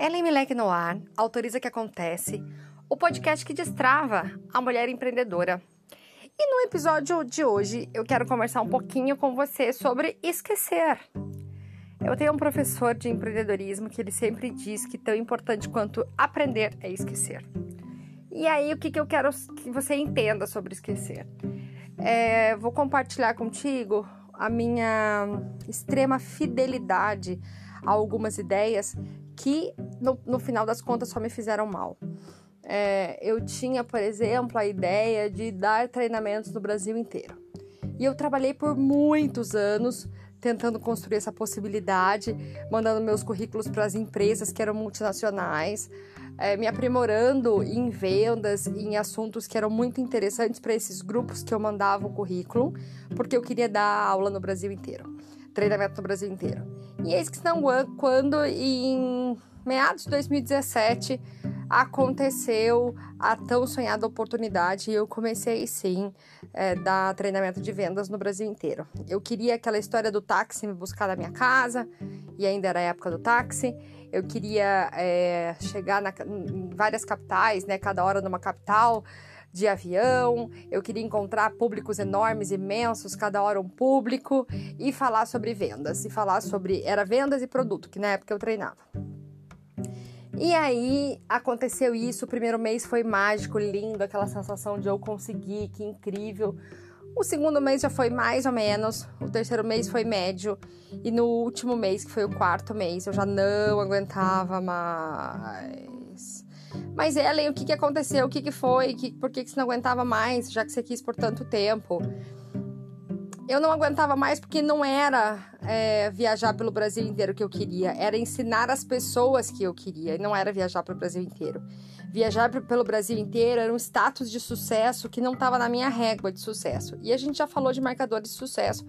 Ellen Milek no ar, autoriza que acontece, o podcast que destrava a mulher empreendedora. E no episódio de hoje eu quero conversar um pouquinho com você sobre esquecer. Eu tenho um professor de empreendedorismo que ele sempre diz que tão importante quanto aprender é esquecer. E aí o que, que eu quero que você entenda sobre esquecer? É, vou compartilhar contigo a minha extrema fidelidade a algumas ideias que no, no final das contas só me fizeram mal. É, eu tinha, por exemplo, a ideia de dar treinamentos no Brasil inteiro. E eu trabalhei por muitos anos tentando construir essa possibilidade, mandando meus currículos para as empresas que eram multinacionais, é, me aprimorando em vendas, em assuntos que eram muito interessantes para esses grupos que eu mandava o currículo, porque eu queria dar aula no Brasil inteiro, treinamento no Brasil inteiro. E eis que não quando em meados de 2017 aconteceu a tão sonhada oportunidade e eu comecei sim é, dar treinamento de vendas no Brasil inteiro. Eu queria aquela história do táxi me buscar na minha casa e ainda era a época do táxi. Eu queria é, chegar na, em várias capitais, né, cada hora numa capital de avião, eu queria encontrar públicos enormes, imensos, cada hora um público, e falar sobre vendas, e falar sobre. Era vendas e produto, que na época eu treinava. E aí aconteceu isso, o primeiro mês foi mágico, lindo, aquela sensação de eu conseguir, que incrível. O segundo mês já foi mais ou menos, o terceiro mês foi médio, e no último mês, que foi o quarto mês, eu já não aguentava mais. Mas Ellen, o que, que aconteceu? O que, que foi? Que, por que, que você não aguentava mais, já que você quis por tanto tempo? Eu não aguentava mais porque não era é, viajar pelo Brasil inteiro que eu queria, era ensinar as pessoas que eu queria, e não era viajar pelo Brasil inteiro. Viajar pelo Brasil inteiro era um status de sucesso que não estava na minha régua de sucesso. E a gente já falou de marcador de sucesso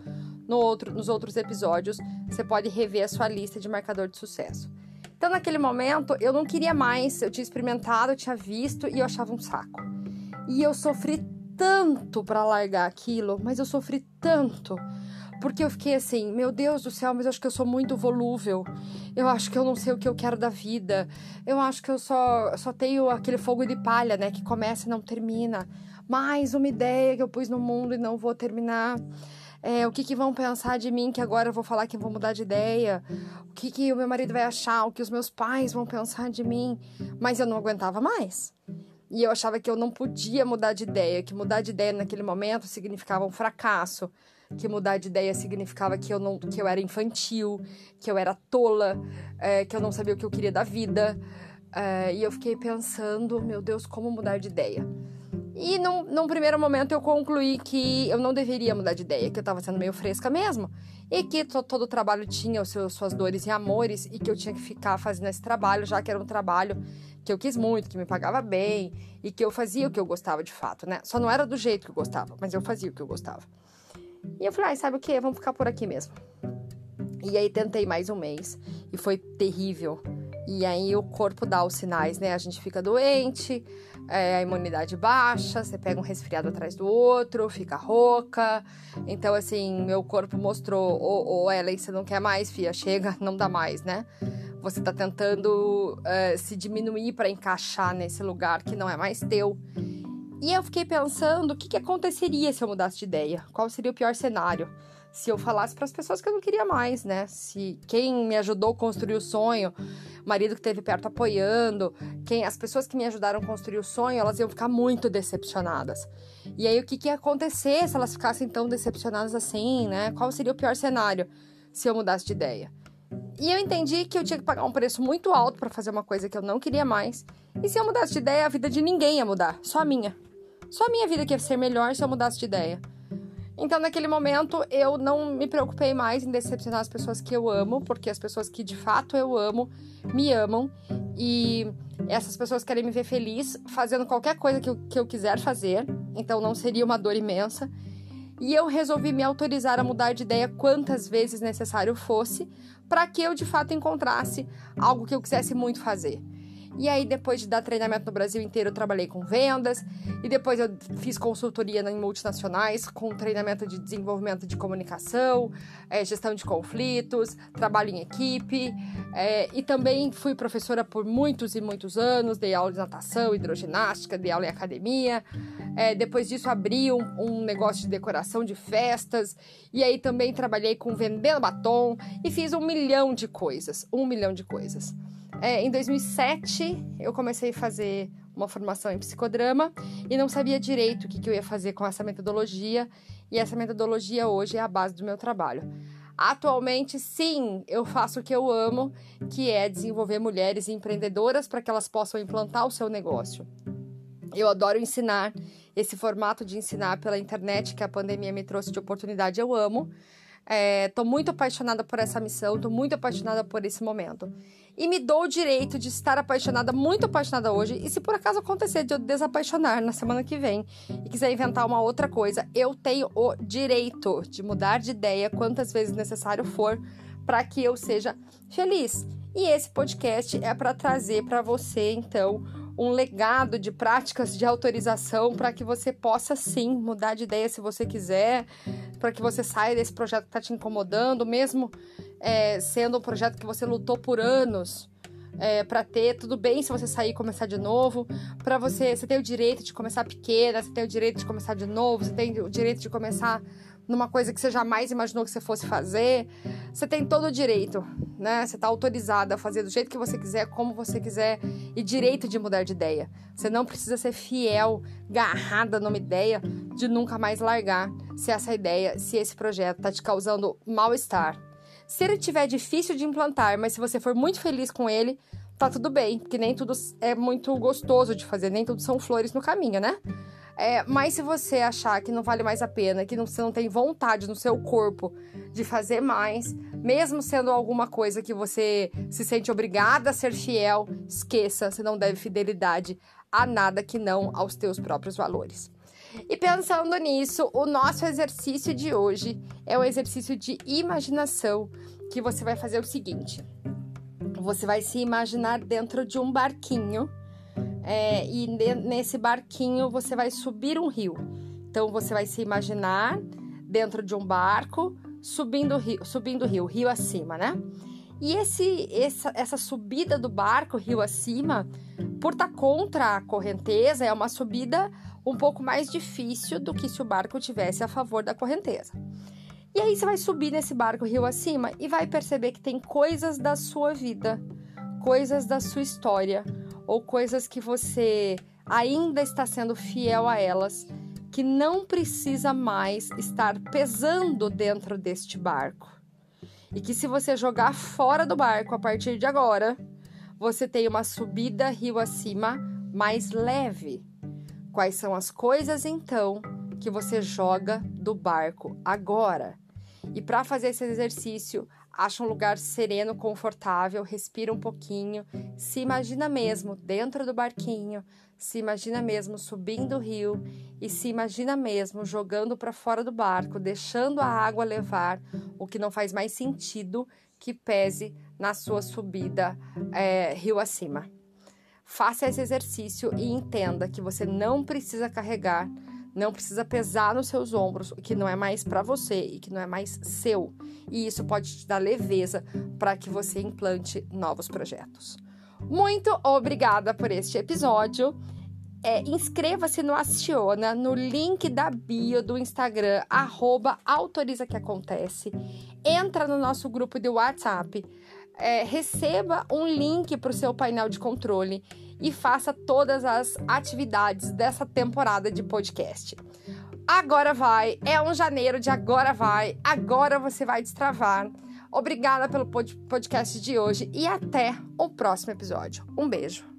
no outro, nos outros episódios. Você pode rever a sua lista de marcador de sucesso. Então, naquele momento, eu não queria mais, eu tinha experimentado, eu tinha visto e eu achava um saco. E eu sofri tanto para largar aquilo, mas eu sofri tanto. Porque eu fiquei assim, meu Deus do céu, mas eu acho que eu sou muito volúvel. Eu acho que eu não sei o que eu quero da vida. Eu acho que eu só, só tenho aquele fogo de palha, né? Que começa e não termina. Mais uma ideia que eu pus no mundo e não vou terminar. É, o que, que vão pensar de mim que agora eu vou falar que vou mudar de ideia? O que, que o meu marido vai achar? O que os meus pais vão pensar de mim? Mas eu não aguentava mais. E eu achava que eu não podia mudar de ideia, que mudar de ideia naquele momento significava um fracasso, que mudar de ideia significava que eu, não, que eu era infantil, que eu era tola, é, que eu não sabia o que eu queria da vida. É, e eu fiquei pensando, meu Deus, como mudar de ideia? E num, num, primeiro momento eu concluí que eu não deveria mudar de ideia, que eu estava sendo meio fresca mesmo, e que to, todo o trabalho tinha seus, suas dores e amores, e que eu tinha que ficar fazendo esse trabalho, já que era um trabalho que eu quis muito, que me pagava bem, e que eu fazia o que eu gostava de fato, né? Só não era do jeito que eu gostava, mas eu fazia o que eu gostava. E eu falei, ah, sabe o que? Vamos ficar por aqui mesmo. E aí tentei mais um mês, e foi terrível. E aí o corpo dá os sinais, né? A gente fica doente, é, a imunidade baixa, você pega um resfriado atrás do outro, fica rouca. Então, assim, meu corpo mostrou, ô, oh, Ellen, você não quer mais, fia, chega, não dá mais, né? Você tá tentando uh, se diminuir para encaixar nesse lugar que não é mais teu. E eu fiquei pensando o que, que aconteceria se eu mudasse de ideia, qual seria o pior cenário se eu falasse para as pessoas que eu não queria mais, né? Se quem me ajudou a construir o sonho, o marido que esteve perto apoiando, quem as pessoas que me ajudaram a construir o sonho, elas iam ficar muito decepcionadas. E aí o que, que ia acontecer se elas ficassem tão decepcionadas assim, né? Qual seria o pior cenário se eu mudasse de ideia? E eu entendi que eu tinha que pagar um preço muito alto para fazer uma coisa que eu não queria mais. E se eu mudasse de ideia, a vida de ninguém ia mudar, só a minha. Só a minha vida que ia ser melhor se eu mudasse de ideia. Então, naquele momento, eu não me preocupei mais em decepcionar as pessoas que eu amo, porque as pessoas que de fato eu amo me amam e essas pessoas querem me ver feliz fazendo qualquer coisa que eu, que eu quiser fazer, então não seria uma dor imensa. E eu resolvi me autorizar a mudar de ideia quantas vezes necessário fosse, para que eu de fato encontrasse algo que eu quisesse muito fazer. E aí, depois de dar treinamento no Brasil inteiro, eu trabalhei com vendas. E depois eu fiz consultoria em multinacionais, com treinamento de desenvolvimento de comunicação, é, gestão de conflitos, trabalho em equipe. É, e também fui professora por muitos e muitos anos, dei aula de natação, hidroginástica, dei aula em academia. É, depois disso, abri um, um negócio de decoração de festas. E aí também trabalhei com vendendo batom e fiz um milhão de coisas. Um milhão de coisas. É, em 2007, eu comecei a fazer uma formação em psicodrama e não sabia direito o que, que eu ia fazer com essa metodologia. E essa metodologia hoje é a base do meu trabalho. Atualmente, sim, eu faço o que eu amo, que é desenvolver mulheres empreendedoras para que elas possam implantar o seu negócio. Eu adoro ensinar, esse formato de ensinar pela internet que a pandemia me trouxe de oportunidade, eu amo. Estou é, muito apaixonada por essa missão, estou muito apaixonada por esse momento. E me dou o direito de estar apaixonada, muito apaixonada hoje. E se por acaso acontecer de eu desapaixonar na semana que vem e quiser inventar uma outra coisa, eu tenho o direito de mudar de ideia quantas vezes necessário for para que eu seja feliz. E esse podcast é para trazer para você, então, um legado de práticas de autorização para que você possa sim mudar de ideia se você quiser, para que você saia desse projeto que está te incomodando, mesmo é, sendo um projeto que você lutou por anos. É, para ter, tudo bem se você sair e começar de novo. Para você, você tem o direito de começar pequena, você tem o direito de começar de novo, você tem o direito de começar numa coisa que você jamais imaginou que você fosse fazer. Você tem todo o direito, né? Você está autorizada a fazer do jeito que você quiser, como você quiser, e direito de mudar de ideia. Você não precisa ser fiel, garrada numa ideia de nunca mais largar se essa ideia, se esse projeto está te causando mal-estar. Se ele tiver difícil de implantar, mas se você for muito feliz com ele, tá tudo bem, porque nem tudo é muito gostoso de fazer, nem tudo são flores no caminho, né? É, mas se você achar que não vale mais a pena, que não, você não tem vontade no seu corpo de fazer mais, mesmo sendo alguma coisa que você se sente obrigada a ser fiel, esqueça, você não deve fidelidade a nada que não aos teus próprios valores. E pensando nisso, o nosso exercício de hoje é um exercício de imaginação que você vai fazer o seguinte: você vai se imaginar dentro de um barquinho é, e nesse barquinho você vai subir um rio. Então você vai se imaginar dentro de um barco subindo o rio, subindo o rio, rio acima, né? E esse, essa, essa subida do barco rio acima, por estar tá contra a correnteza, é uma subida um pouco mais difícil do que se o barco tivesse a favor da correnteza. E aí você vai subir nesse barco rio acima e vai perceber que tem coisas da sua vida, coisas da sua história, ou coisas que você ainda está sendo fiel a elas, que não precisa mais estar pesando dentro deste barco. E que se você jogar fora do barco a partir de agora, você tem uma subida rio acima mais leve. Quais são as coisas então que você joga do barco agora? E para fazer esse exercício, acha um lugar sereno, confortável, respira um pouquinho, se imagina mesmo dentro do barquinho, se imagina mesmo subindo o rio e se imagina mesmo jogando para fora do barco, deixando a água levar, o que não faz mais sentido que pese na sua subida é, rio acima. Faça esse exercício e entenda que você não precisa carregar não precisa pesar nos seus ombros o que não é mais para você e que não é mais seu. E isso pode te dar leveza para que você implante novos projetos. Muito obrigada por este episódio. É, Inscreva-se no Aciona, no link da bio do Instagram, arroba autoriza que acontece. Entra no nosso grupo de WhatsApp. É, receba um link para o seu painel de controle e faça todas as atividades dessa temporada de podcast. Agora vai, é um janeiro de agora vai, agora você vai destravar. Obrigada pelo podcast de hoje e até o próximo episódio. Um beijo.